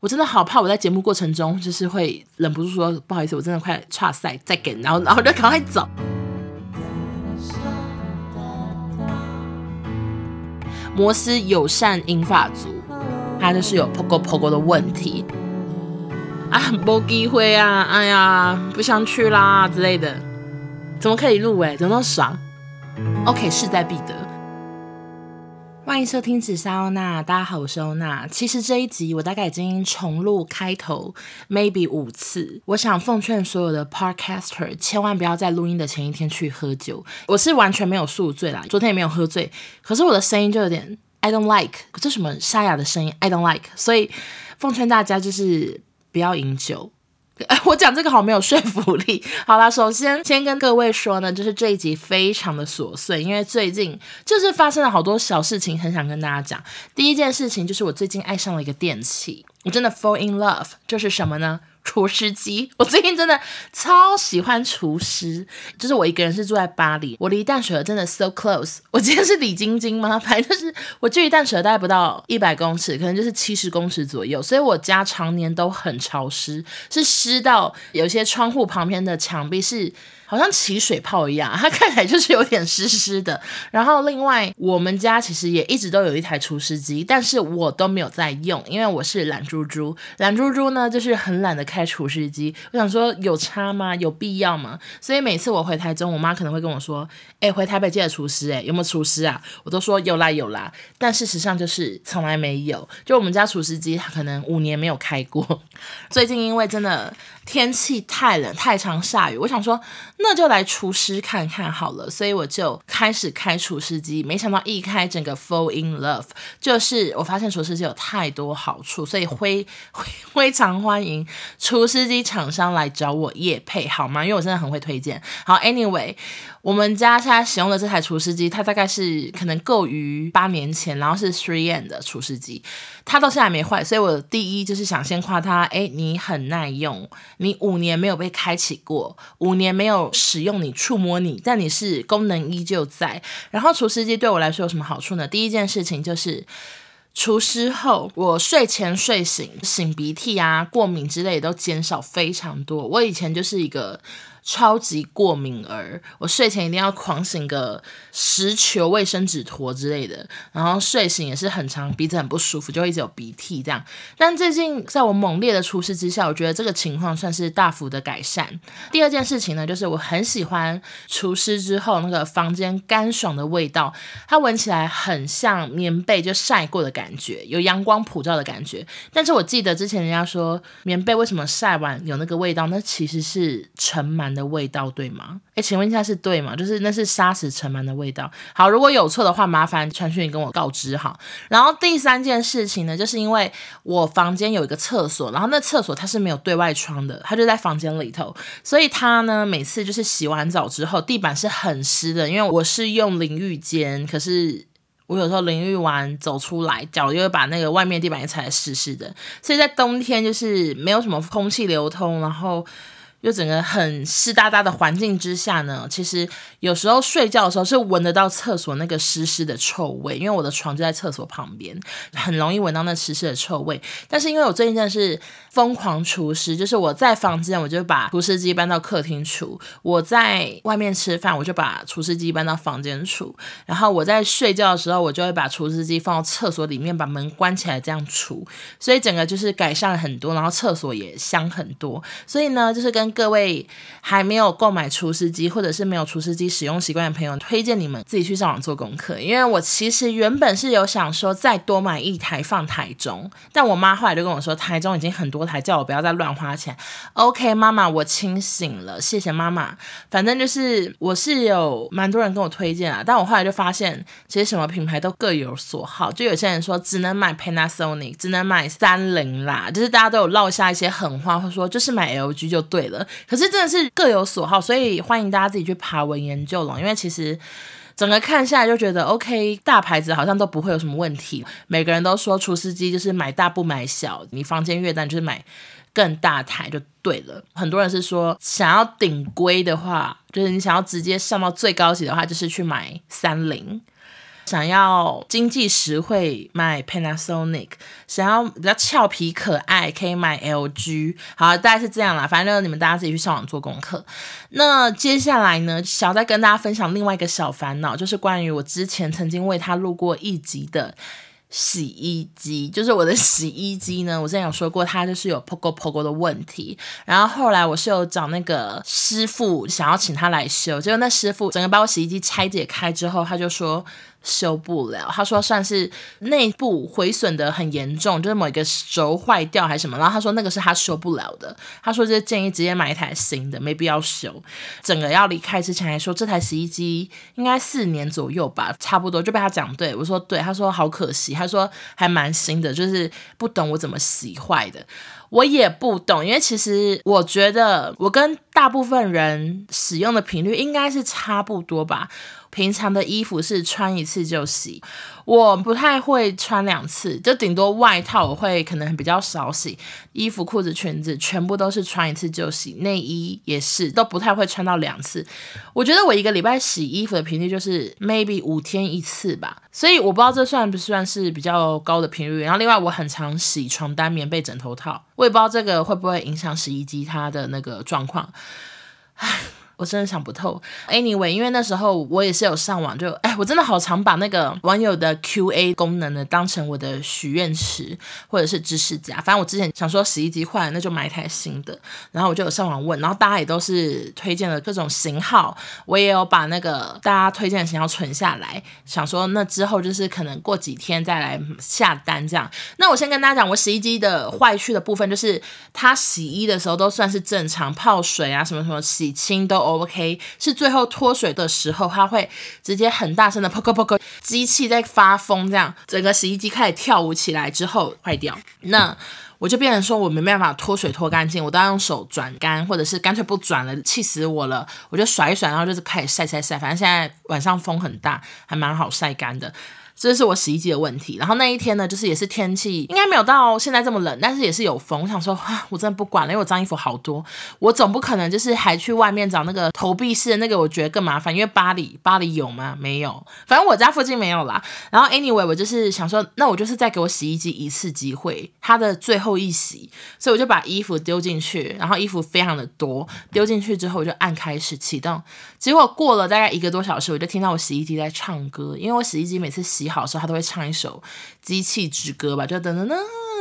我真的好怕我在节目过程中就是会忍不住说不好意思，我真的快岔赛再给，然后然后就赶快走。摩斯友善银发族，他就是有 pogo pogo 的问题啊，没机会啊，哎呀，不想去啦之类的，怎么可以录哎，怎么那么爽？OK，势在必得。欢迎收听紫砂欧娜，大家好，我是欧娜。其实这一集我大概已经重录开头 maybe 五次。我想奉劝所有的 podcaster，千万不要在录音的前一天去喝酒。我是完全没有宿醉啦，昨天也没有喝醉，可是我的声音就有点 I don't like，这什么沙哑的声音 I don't like，所以奉劝大家就是不要饮酒。我讲这个好没有说服力。好啦，首先先跟各位说呢，就是这一集非常的琐碎，因为最近就是发生了好多小事情，很想跟大家讲。第一件事情就是我最近爱上了一个电器，我真的 fall in love，就是什么呢？厨师机，我最近真的超喜欢厨师。就是我一个人是住在巴黎，我离淡水真的 so close。我今天是李晶晶吗？反正就是我距离淡水大概不到一百公尺，可能就是七十公尺左右。所以我家常年都很潮湿，是湿到有些窗户旁边的墙壁是。好像起水泡一样，它看起来就是有点湿湿的。然后另外，我们家其实也一直都有一台除湿机，但是我都没有在用，因为我是懒猪猪。懒猪猪呢，就是很懒得开除湿机。我想说，有差吗？有必要吗？所以每次我回台中，我妈可能会跟我说：“哎，回台北记得厨师，哎，有没有厨师啊？”我都说有啦有啦，但事实上就是从来没有。就我们家除湿机，它可能五年没有开过。最近因为真的。天气太冷，太常下雨，我想说那就来厨师看看好了，所以我就开始开除湿机。没想到一开整个 fall in love，就是我发现除湿机有太多好处，所以非非 常欢迎除湿机厂商来找我夜配好吗？因为我真的很会推荐。好，anyway。我们家现在使用的这台厨师机，它大概是可能够于八年前，然后是 3M 的厨师机，它到现在还没坏，所以我第一就是想先夸它，诶，你很耐用，你五年没有被开启过，五年没有使用你触摸你，但你是功能依旧在。然后厨师机对我来说有什么好处呢？第一件事情就是，除湿后我睡前睡醒擤鼻涕啊、过敏之类都减少非常多。我以前就是一个。超级过敏儿，我睡前一定要狂擤个十球卫生纸坨之类的，然后睡醒也是很长，鼻子很不舒服，就一直有鼻涕这样。但最近在我猛烈的厨师之下，我觉得这个情况算是大幅的改善。第二件事情呢，就是我很喜欢厨师之后那个房间干爽的味道，它闻起来很像棉被就晒过的感觉，有阳光普照的感觉。但是我记得之前人家说棉被为什么晒完有那个味道，那其实是尘螨的味道对吗？诶，请问一下是对吗？就是那是杀死尘螨的味道。好，如果有错的话，麻烦传讯跟我告知哈。然后第三件事情呢，就是因为我房间有一个厕所，然后那厕所它是没有对外窗的，它就在房间里头，所以它呢每次就是洗完澡之后，地板是很湿的，因为我是用淋浴间，可是我有时候淋浴完走出来，脚又会把那个外面地板也踩得湿湿的，所以在冬天就是没有什么空气流通，然后。又整个很湿哒哒的环境之下呢，其实有时候睡觉的时候是闻得到厕所那个湿湿的臭味，因为我的床就在厕所旁边，很容易闻到那湿湿的臭味。但是因为我最近真的是疯狂厨师，就是我在房间我就把厨师机搬到客厅厨，我在外面吃饭我就把厨师机搬到房间厨，然后我在睡觉的时候我就会把厨师机放到厕所里面，把门关起来这样厨，所以整个就是改善了很多，然后厕所也香很多。所以呢，就是跟各位还没有购买厨师机，或者是没有厨师机使用习惯的朋友，推荐你们自己去上网做功课。因为我其实原本是有想说再多买一台放台中，但我妈后来就跟我说，台中已经很多台，叫我不要再乱花钱。OK，妈妈，我清醒了，谢谢妈妈。反正就是我是有蛮多人跟我推荐啊，但我后来就发现，其实什么品牌都各有所好。就有些人说只能买 Panasonic，只能买三菱啦，就是大家都有落下一些狠话，或说就是买 LG 就对了。可是真的是各有所好，所以欢迎大家自己去爬文研究了。因为其实整个看下来就觉得，OK，大牌子好像都不会有什么问题。每个人都说厨师机就是买大不买小，你房间越大就是买更大台就对了。很多人是说想要顶规的话，就是你想要直接上到最高级的话，就是去买三菱。想要经济实惠买 Panasonic，想要比较俏皮可爱可以买 LG。好，大概是这样啦，反正你们大家自己去上网做功课。那接下来呢，想要再跟大家分享另外一个小烦恼，就是关于我之前曾经为他录过一集的。洗衣机就是我的洗衣机呢，我之前有说过，它就是有 pogo pogo 的问题。然后后来我是有找那个师傅，想要请他来修，结果那师傅整个把我洗衣机拆解开之后，他就说。修不了，他说算是内部毁损的很严重，就是某一个轴坏掉还是什么，然后他说那个是他修不了的，他说就建议直接买一台新的，没必要修。整个要离开之前还说这台洗衣机应该四年左右吧，差不多就被他讲对，我说对，他说好可惜，他说还蛮新的，就是不懂我怎么洗坏的。我也不懂，因为其实我觉得我跟大部分人使用的频率应该是差不多吧。平常的衣服是穿一次就洗，我不太会穿两次，就顶多外套我会可能比较少洗。衣服、裤子、裙子全部都是穿一次就洗，内衣也是都不太会穿到两次。我觉得我一个礼拜洗衣服的频率就是 maybe 五天一次吧，所以我不知道这算不算是比较高的频率。然后另外我很常洗床单、棉被、枕头套。我也不知道这个会不会影响洗衣机它的那个状况，唉。我真的想不透。Anyway，因为那时候我也是有上网就，哎，我真的好常把那个网友的 QA 功能呢当成我的许愿池或者是知识家。反正我之前想说洗衣机坏了，那就买一台新的。然后我就有上网问，然后大家也都是推荐了各种型号。我也有把那个大家推荐的型号存下来，想说那之后就是可能过几天再来下单这样。那我先跟大家讲，我洗衣机的坏去的部分就是它洗衣的时候都算是正常，泡水啊什么什么洗清都。OK，是最后脱水的时候，它会直接很大声的 poco poco，机器在发疯，这样整个洗衣机开始跳舞起来之后坏掉。那我就变成说我没办法脱水脱干净，我都要用手转干，或者是干脆不转了，气死我了。我就甩一甩，然后就是开始晒晒晒，反正现在晚上风很大，还蛮好晒干的。这是我洗衣机的问题，然后那一天呢，就是也是天气应该没有到现在这么冷，但是也是有风。我想说，啊，我真的不管了，因为我脏衣服好多，我总不可能就是还去外面找那个投币式的那个，我觉得更麻烦。因为巴黎，巴黎有吗？没有，反正我家附近没有啦。然后 anyway，我就是想说，那我就是再给我洗衣机一次机会，它的最后一洗，所以我就把衣服丢进去，然后衣服非常的多，丢进去之后我就按开始启动，结果过了大概一个多小时，我就听到我洗衣机在唱歌，因为我洗衣机每次洗好的时候，他都会唱一首机器之歌吧，就等等等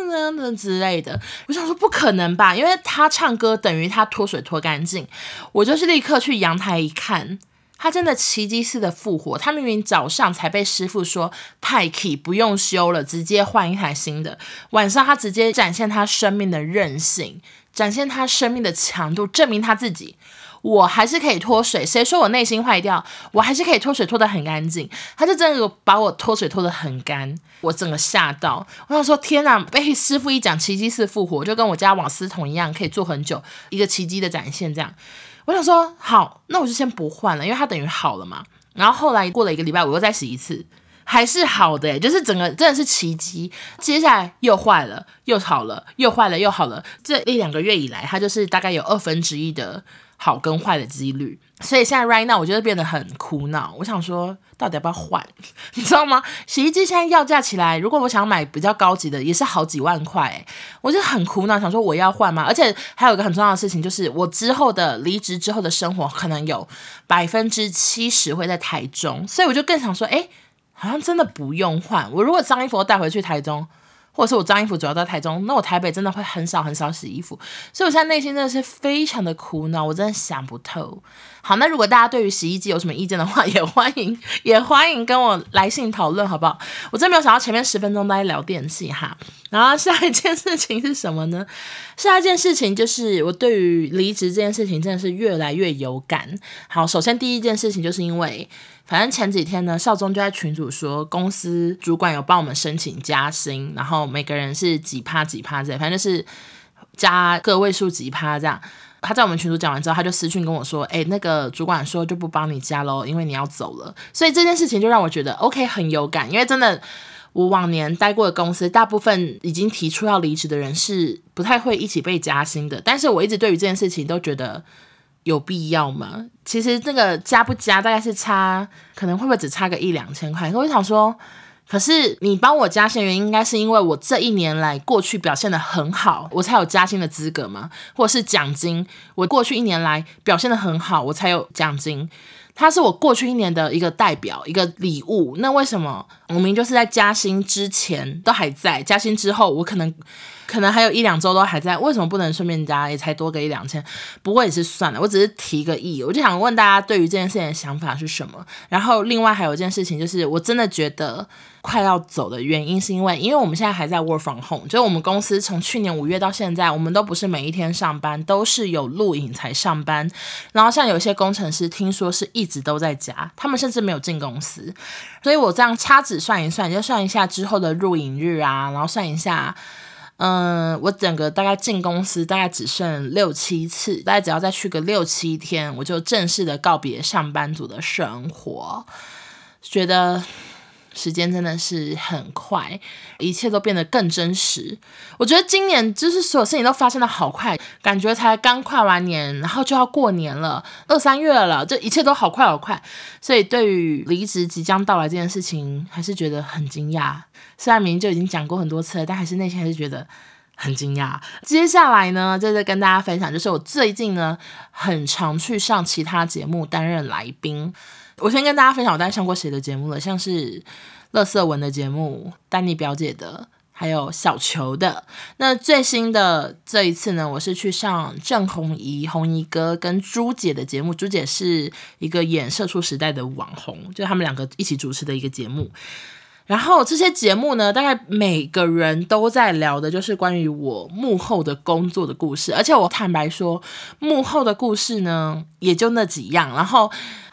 等等之类的。我想说不可能吧，因为他唱歌等于他脱水脱干净。我就是立刻去阳台一看，他真的奇迹似的复活。他明明早上才被师傅说太 key 不用修了，直接换一台新的。晚上他直接展现他生命的韧性，展现他生命的强度，证明他自己。我还是可以脱水，谁说我内心坏掉？我还是可以脱水脱得很干净。他就真的把我脱水脱得很干，我整个吓到。我想说天哪，被师傅一讲奇迹式复活，就跟我家网丝桶一样，可以做很久，一个奇迹的展现。这样，我想说好，那我就先不换了，因为它等于好了嘛。然后后来过了一个礼拜，我又再洗一次，还是好的，就是整个真的是奇迹。接下来又坏了，又好了，又坏了，又好了。这一两个月以来，它就是大概有二分之一的。好跟坏的几率，所以现在 right now 我觉得变得很苦恼。我想说，到底要不要换？你知道吗？洗衣机现在要价起来，如果我想买比较高级的，也是好几万块欸。我就很苦恼，想说我要换吗？而且还有一个很重要的事情，就是我之后的离职之后的生活，可能有百分之七十会在台中，所以我就更想说，哎，好像真的不用换。我如果脏衣服带回去台中。或者是我脏衣服主要在台中，那我台北真的会很少很少洗衣服，所以我现在内心真的是非常的苦恼，我真的想不透。好，那如果大家对于洗衣机有什么意见的话，也欢迎 也欢迎跟我来信讨论，好不好？我真没有想到前面十分钟都在聊电器哈。然后下一件事情是什么呢？下一件事情就是我对于离职这件事情真的是越来越有感。好，首先第一件事情就是因为。反正前几天呢，少宗就在群组说，公司主管有帮我们申请加薪，然后每个人是几趴几趴这样，反正就是加个位数几趴这样。他在我们群组讲完之后，他就私讯跟我说：“哎，那个主管说就不帮你加喽，因为你要走了。”所以这件事情就让我觉得 OK 很有感，因为真的我往年待过的公司，大部分已经提出要离职的人是不太会一起被加薪的。但是我一直对于这件事情都觉得。有必要吗？其实这个加不加，大概是差，可能会不会只差个一两千块？我就想说。可是你帮我加薪原因，应该是因为我这一年来过去表现得很好，我才有加薪的资格吗？或者是奖金？我过去一年来表现得很好，我才有奖金。它是我过去一年的一个代表，一个礼物。那为什么我明明就是在加薪之前都还在，加薪之后我可能？可能还有一两周都还在，为什么不能顺便加？也才多个一两千，不过也是算了。我只是提个意，我就想问大家对于这件事情的想法是什么。然后另外还有一件事情，就是我真的觉得快要走的原因，是因为因为我们现在还在 work from home，就是我们公司从去年五月到现在，我们都不是每一天上班，都是有录影才上班。然后像有些工程师，听说是一直都在家，他们甚至没有进公司。所以我这样掐指算一算，就算一下之后的录影日啊，然后算一下。嗯，我整个大概进公司大概只剩六七次，大概只要再去个六七天，我就正式的告别上班族的生活，觉得。时间真的是很快，一切都变得更真实。我觉得今年就是所有事情都发生的好快，感觉才刚跨完年，然后就要过年了，二三月了，这一切都好快好快。所以对于离职即将到来这件事情，还是觉得很惊讶。虽然明明就已经讲过很多次了，但还是内心还是觉得很惊讶。接下来呢，就是跟大家分享，就是我最近呢，很常去上其他节目担任来宾。我先跟大家分享，我大概上过谁的节目了，像是乐色文的节目、丹妮表姐的，还有小球的。那最新的这一次呢，我是去上郑红怡、红怡哥跟朱姐的节目。朱姐是一个演《社畜时代》的网红，就他们两个一起主持的一个节目。然后这些节目呢，大概每个人都在聊的就是关于我幕后的工作的故事，而且我坦白说，幕后的故事呢，也就那几样。然后。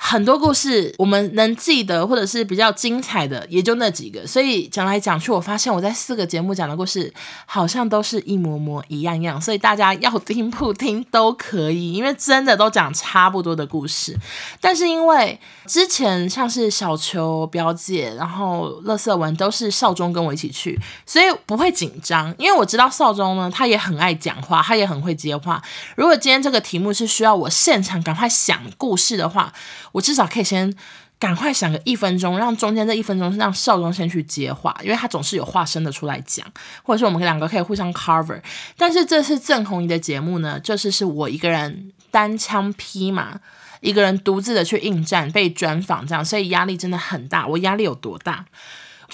很多故事我们能记得，或者是比较精彩的，也就那几个。所以讲来讲去，我发现我在四个节目讲的故事，好像都是一模模一样样。所以大家要听不听都可以，因为真的都讲差不多的故事。但是因为之前像是小球表姐，然后乐色文都是少中跟我一起去，所以不会紧张。因为我知道少中呢，他也很爱讲话，他也很会接话。如果今天这个题目是需要我现场赶快想故事的话，我至少可以先赶快想个一分钟，让中间这一分钟让少东先去接话，因为他总是有话生的出来讲，或者是我们两个可以互相 cover。但是这次郑红怡的节目呢，这次是我一个人单枪匹马，一个人独自的去应战，被专访这样，所以压力真的很大。我压力有多大？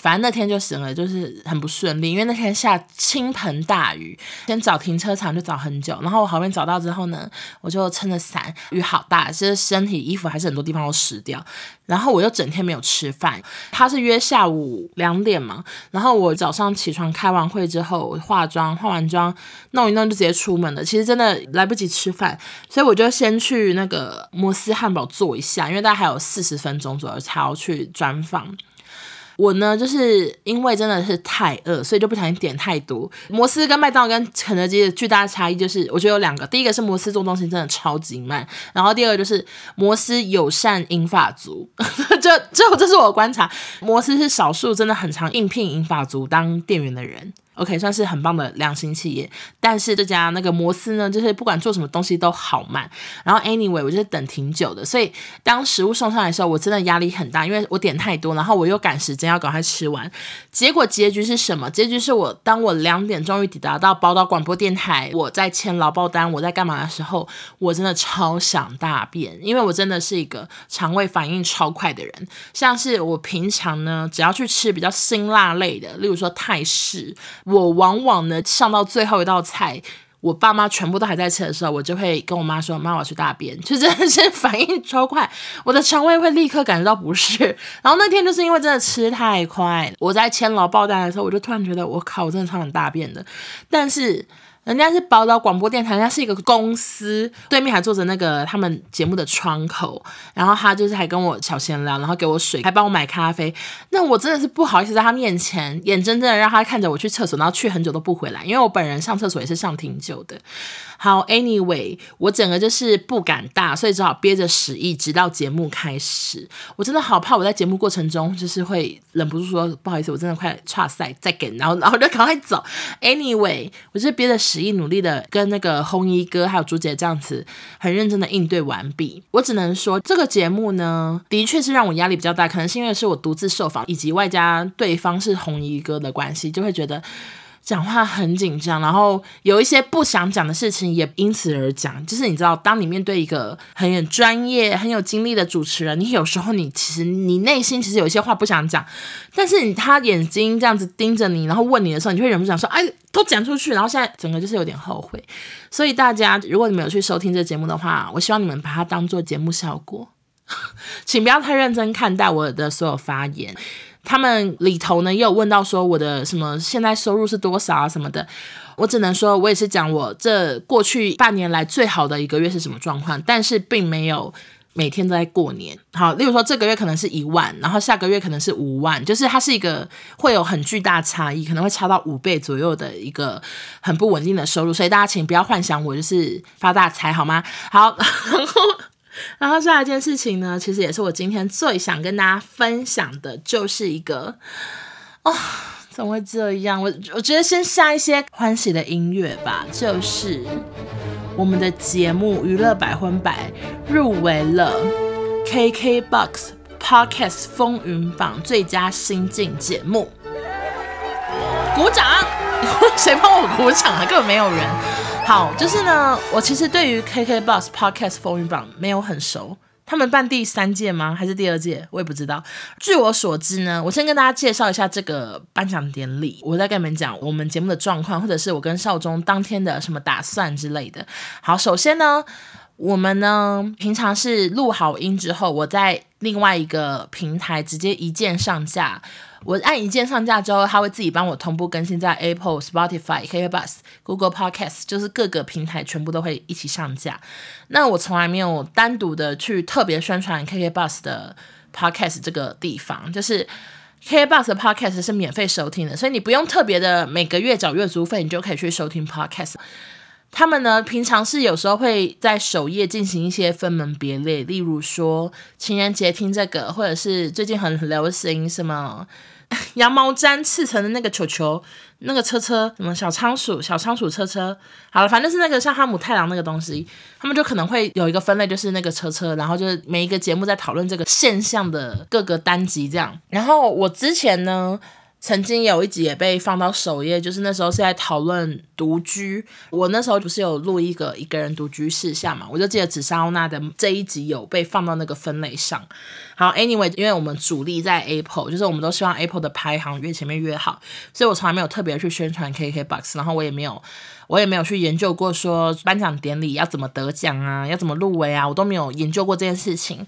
反正那天就行了，就是很不顺利，因为那天下倾盆大雨，先找停车场就找很久，然后我好不容易找到之后呢，我就撑着伞，雨好大，其实身体衣服还是很多地方都湿掉，然后我又整天没有吃饭。他是约下午两点嘛，然后我早上起床开完会之后，化妆化完妆弄一弄就直接出门了，其实真的来不及吃饭，所以我就先去那个摩斯汉堡坐一下，因为大概还有四十分钟左右才要去专访。我呢，就是因为真的是太饿，所以就不小心点太多。摩斯跟麦当劳跟肯德基的巨大差异就是，我觉得有两个。第一个是摩斯做东西真的超级慢，然后第二个就是摩斯友善银发族。这这这是我观察，摩斯是少数真的很常应聘银发族当店员的人。OK，算是很棒的良心企业，但是这家那个摩斯呢，就是不管做什么东西都好慢。然后 anyway，我就是等挺久的，所以当食物送上来的时候，我真的压力很大，因为我点太多，然后我又赶时间要赶快吃完。结果结局是什么？结局是我当我两点终于抵达到宝岛广播电台，我在签劳报单，我在干嘛的时候，我真的超想大便，因为我真的是一个肠胃反应超快的人。像是我平常呢，只要去吃比较辛辣类的，例如说泰式。我往往呢上到最后一道菜，我爸妈全部都还在吃的时候，我就会跟我妈说：“妈，我要去大便。”就真的是反应超快，我的肠胃会立刻感觉到不适。然后那天就是因为真的吃太快，我在千劳报单的时候，我就突然觉得我靠，我真的超想大便的。但是。人家是宝岛广播电台，人家是一个公司，对面还坐着那个他们节目的窗口，然后他就是还跟我小闲聊，然后给我水，还帮我买咖啡。那我真的是不好意思在他面前眼睁睁的让他看着我去厕所，然后去很久都不回来，因为我本人上厕所也是上挺久的。好，Anyway，我整个就是不敢大，所以只好憋着屎意，直到节目开始。我真的好怕我在节目过程中就是会忍不住说不好意思，我真的快岔赛再给，然后然后就赶快走。Anyway，我就是憋着屎。使意努力的跟那个红衣哥还有朱姐这样子很认真的应对完毕。我只能说，这个节目呢，的确是让我压力比较大，可能是因为是我独自受访，以及外加对方是红衣哥的关系，就会觉得。讲话很紧张，然后有一些不想讲的事情也因此而讲。就是你知道，当你面对一个很有专业、很有经历的主持人，你有时候你其实你内心其实有一些话不想讲，但是你他眼睛这样子盯着你，然后问你的时候，你会忍不住想说：“哎，都讲出去。”然后现在整个就是有点后悔。所以大家，如果你们有去收听这节目的话，我希望你们把它当做节目效果，请不要太认真看待我的所有发言。他们里头呢，也有问到说我的什么现在收入是多少啊什么的，我只能说，我也是讲我这过去半年来最好的一个月是什么状况，但是并没有每天都在过年。好，例如说这个月可能是一万，然后下个月可能是五万，就是它是一个会有很巨大差异，可能会差到五倍左右的一个很不稳定的收入，所以大家请不要幻想我就是发大财好吗？好，然后。然后下一件事情呢，其实也是我今天最想跟大家分享的，就是一个，哦，怎么会这样？我我觉得先下一些欢喜的音乐吧，就是我们的节目《娱乐百分百》入围了 KKBOX Podcast 风云榜最佳新晋节目，鼓掌！谁帮我鼓掌啊？根本没有人。好，就是呢，我其实对于 KKBOX Podcast 风云榜没有很熟，他们办第三届吗？还是第二届？我也不知道。据我所知呢，我先跟大家介绍一下这个颁奖典礼，我再跟你们讲我们节目的状况，或者是我跟少中当天的什么打算之类的。好，首先呢，我们呢平常是录好音之后，我在另外一个平台直接一键上架。我按一键上架之后，它会自己帮我同步更新在 Apple、Spotify、KK Bus、Google Podcast，就是各个平台全部都会一起上架。那我从来没有单独的去特别宣传 KK Bus 的 Podcast 这个地方，就是 KKBOX 的 Podcast 是免费收听的，所以你不用特别的每个月缴月租费，你就可以去收听 Podcast。他们呢，平常是有时候会在首页进行一些分门别类，例如说情人节听这个，或者是最近很流行什么 羊毛毡刺成的那个球球，那个车车，什么小仓鼠、小仓鼠车车，好了，反正是那个像哈姆太郎那个东西，他们就可能会有一个分类，就是那个车车，然后就是每一个节目在讨论这个现象的各个单集这样。然后我之前呢。曾经有一集也被放到首页，就是那时候是在讨论独居。我那时候不是有录一个一个人独居事项嘛，我就记得紫砂欧娜的这一集有被放到那个分类上。好，anyway，因为我们主力在 Apple，就是我们都希望 Apple 的排行越前面越好，所以我从来没有特别去宣传 KKBOX，然后我也没有，我也没有去研究过说颁奖典礼要怎么得奖啊，要怎么入围啊，我都没有研究过这件事情。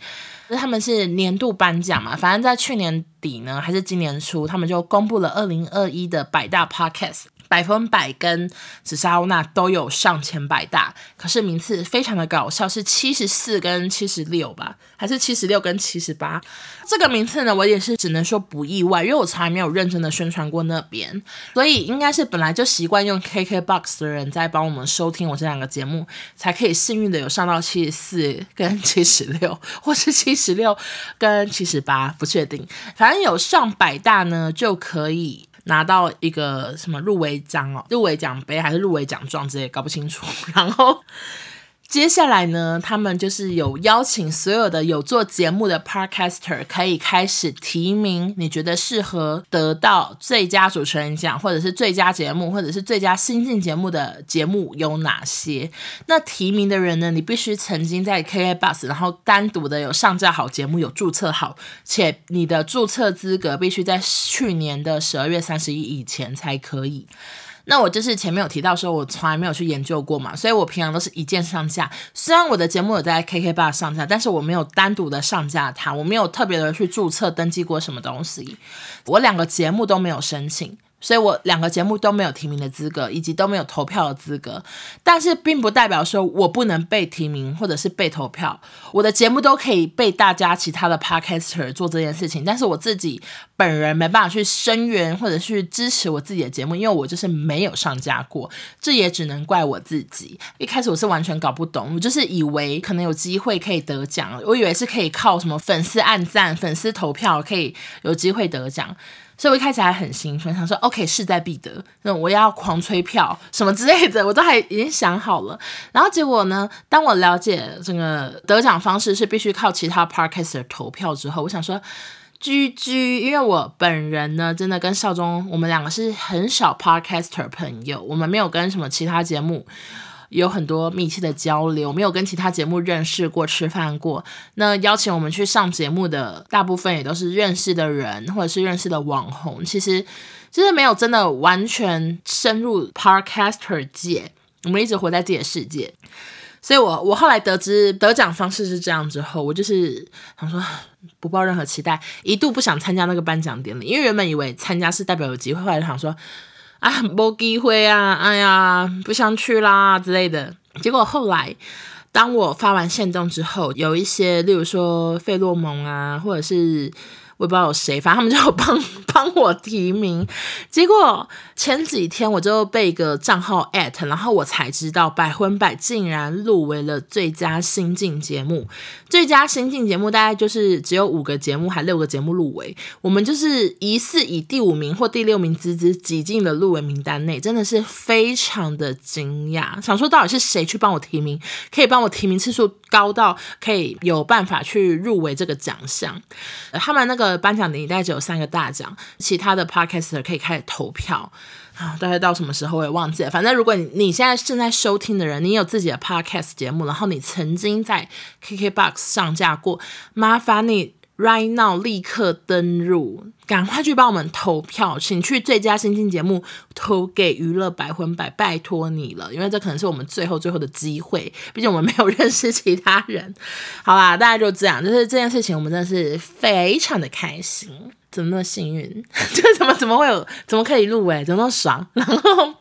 他们是年度颁奖嘛，反正在去年底呢，还是今年初，他们就公布了二零二一的百大 Podcast。百分百跟紫砂欧娜都有上前百大，可是名次非常的搞笑，是七十四跟七十六吧，还是七十六跟七十八？这个名次呢，我也是只能说不意外，因为我从来没有认真的宣传过那边，所以应该是本来就习惯用 KKBOX 的人在帮我们收听我这两个节目，才可以幸运的有上到七十四跟七十六，或是七十六跟七十八，不确定，反正有上百大呢就可以。拿到一个什么入围奖哦，入围奖杯还是入围奖状之类，搞不清楚。然后。接下来呢，他们就是有邀请所有的有做节目的 Podcaster 可以开始提名，你觉得适合得到最佳主持人奖，或者是最佳节目，或者是最佳新进节目的节目有哪些？那提名的人呢，你必须曾经在 KABUS，然后单独的有上架好节目，有注册好，且你的注册资格必须在去年的十二月三十一以前才可以。那我就是前面有提到说，我从来没有去研究过嘛，所以我平常都是一键上架。虽然我的节目有在 KK Bar 上架，但是我没有单独的上架它，我没有特别的去注册登记过什么东西，我两个节目都没有申请。所以我两个节目都没有提名的资格，以及都没有投票的资格，但是并不代表说我不能被提名或者是被投票。我的节目都可以被大家其他的 podcaster 做这件事情，但是我自己本人没办法去声援或者去支持我自己的节目，因为我就是没有上架过。这也只能怪我自己。一开始我是完全搞不懂，我就是以为可能有机会可以得奖，我以为是可以靠什么粉丝按赞、粉丝投票可以有机会得奖。所以我一开始还很兴奋，想说 OK 势在必得，那我要狂催票什么之类的，我都还已经想好了。然后结果呢，当我了解这个得奖方式是必须靠其他 Podcaster 投票之后，我想说居居因为我本人呢，真的跟少中我们两个是很少 Podcaster 朋友，我们没有跟什么其他节目。有很多密切的交流，没有跟其他节目认识过、吃饭过。那邀请我们去上节目的大部分也都是认识的人，或者是认识的网红。其实，其实没有真的完全深入 Podcaster 界，我们一直活在自己的世界。所以我我后来得知得奖方式是这样之后，我就是想说 不抱任何期待，一度不想参加那个颁奖典礼，因为原本以为参加是代表有机会，后来想说。啊，没机会啊！哎呀，不想去啦之类的。结果后来，当我发完限动之后，有一些，例如说费洛蒙啊，或者是。我也不知道有谁，反正他们就帮 帮我提名。结果前几天我就被一个账号 at，然后我才知道百分百竟然入围了最佳新晋节目。最佳新晋节目大概就是只有五个节目，还六个节目入围。我们就是疑似以第五名或第六名之姿挤进了入围名单内，真的是非常的惊讶。想说到底是谁去帮我提名，可以帮我提名次数高到可以有办法去入围这个奖项？他们那个。呃，颁奖典礼大概只有三个大奖，其他的 podcaster 可以开始投票啊，大概到什么时候我也忘记了。反正如果你你现在正在收听的人，你有自己的 podcast 节目，然后你曾经在 KKBOX 上架过，麻烦你。Right now，立刻登入，赶快去帮我们投票，请去最佳新晋节目投给娱乐百分百，拜托你了，因为这可能是我们最后最后的机会，毕竟我们没有认识其他人。好啦，大家就这样，就是这件事情，我们真的是非常的开心，怎么那么幸运？就怎么怎么会有，怎么可以入围，怎么那么爽？然后。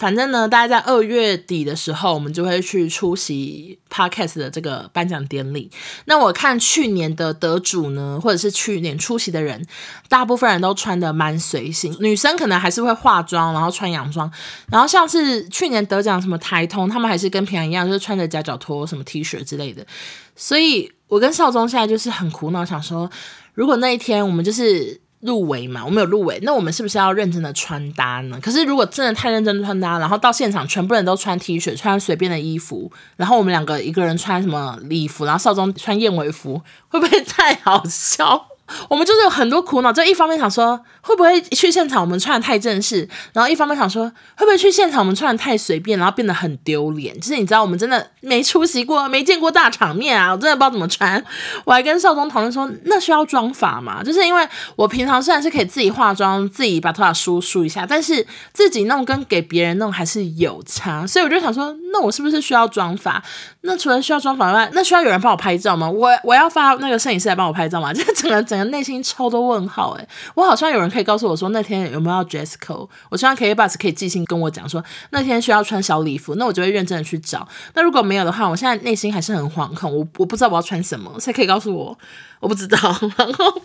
反正呢，大概在二月底的时候，我们就会去出席 Podcast 的这个颁奖典礼。那我看去年的得主呢，或者是去年出席的人，大部分人都穿得蛮随性，女生可能还是会化妆，然后穿洋装。然后像是去年得奖什么台通，他们还是跟平常一样，就是穿着夹脚拖、什么 T 恤之类的。所以我跟少宗现在就是很苦恼，想说，如果那一天我们就是。入围嘛，我们有入围，那我们是不是要认真的穿搭呢？可是如果真的太认真穿搭，然后到现场全部人都穿 T 恤，穿随便的衣服，然后我们两个一个人穿什么礼服，然后少宗穿燕尾服，会不会太好笑？我们就是有很多苦恼，就一方面想说会不会去现场我们穿的太正式，然后一方面想说会不会去现场我们穿的太随便，然后变得很丢脸。就是你知道我们真的没出席过，没见过大场面啊，我真的不知道怎么穿。我还跟少东讨论说，那需要妆发吗？就是因为我平常虽然是可以自己化妆，自己把头发梳梳一下，但是自己弄跟给别人弄还是有差，所以我就想说，那我是不是需要妆发？那除了需要妆发外，那需要有人帮我拍照吗？我我要发那个摄影师来帮我拍照吗？就整个整内心超多问号哎，我好像有人可以告诉我说那天有没有要 dress code，我希望 KKBOX 可以寄信跟我讲说那天需要穿小礼服，那我就会认真的去找。那如果没有的话，我现在内心还是很惶恐，我我不知道我要穿什么，谁可以告诉我？我不知道。然后，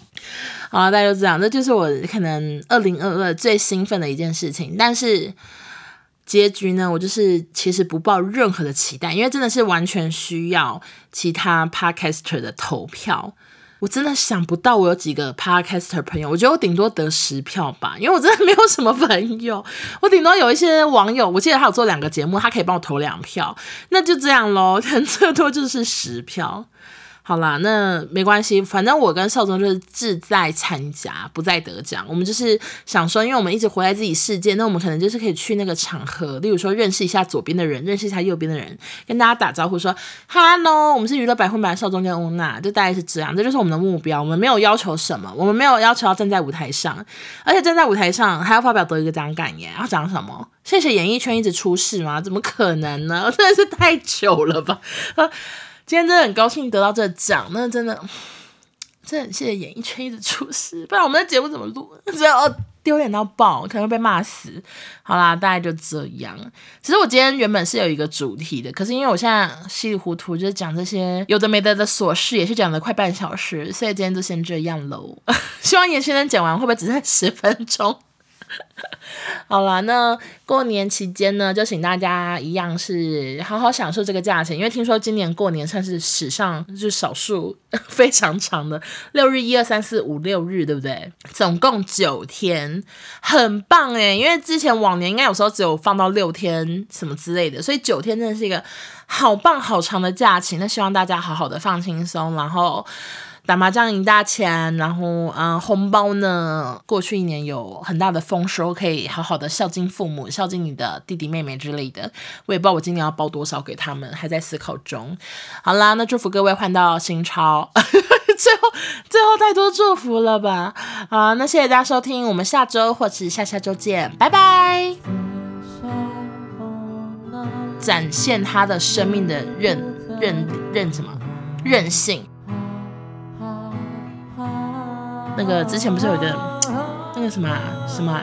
好了，大家就这样，这就是我可能二零二二最兴奋的一件事情。但是结局呢，我就是其实不抱任何的期待，因为真的是完全需要其他 podcaster 的投票。我真的想不到我有几个 podcaster 朋友，我觉得我顶多得十票吧，因为我真的没有什么朋友。我顶多有一些网友，我记得他有做两个节目，他可以帮我投两票，那就这样喽，可能最多就是十票。好啦，那没关系，反正我跟少宗就是志在参加，不在得奖。我们就是想说，因为我们一直活在自己世界，那我们可能就是可以去那个场合，例如说认识一下左边的人，认识一下右边的人，跟大家打招呼说 “hello”，，我们是娱乐百分百少宗跟欧娜，就大概是这样，这就是我们的目标。我们没有要求什么，我们没有要求要站在舞台上，而且站在舞台上还要发表得一个奖感言，要讲什么？谢谢演艺圈一直出事吗？怎么可能呢？真的是太久了吧！今天真的很高兴得到这个奖，那真的，真的很谢谢演艺圈一直出事，不然我们的节目怎么录？只要丢脸到爆，可能会被骂死。好啦，大概就这样。其实我今天原本是有一个主题的，可是因为我现在稀里糊涂就是讲这些有的没的的琐事，也是讲了快半小时，所以今天就先这样喽。希望演艺圈能讲完，会不会只剩十分钟？好了，那过年期间呢，就请大家一样是好好享受这个假期，因为听说今年过年算是史上就少数 非常长的六日，一二三四五六日，对不对？总共九天，很棒诶。因为之前往年应该有时候只有放到六天什么之类的，所以九天真的是一个好棒好长的假期。那希望大家好好的放轻松，然后。打麻将赢大钱，然后嗯、呃，红包呢？过去一年有很大的丰收，可以好好的孝敬父母，孝敬你的弟弟妹妹之类的。我也不知道我今年要包多少给他们，还在思考中。好啦，那祝福各位换到新钞，最后最后太多祝福了吧？好，那谢谢大家收听，我们下周或者下下周见，拜拜。展现他的生命的韧韧韧什么韧性。那个之前不是有一个那个什么、什么、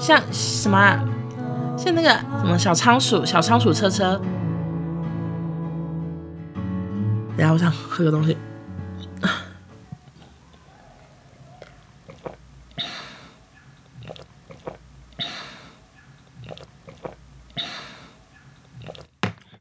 像什么、像那个什么小仓鼠小仓鼠车车，然后我想喝个东西。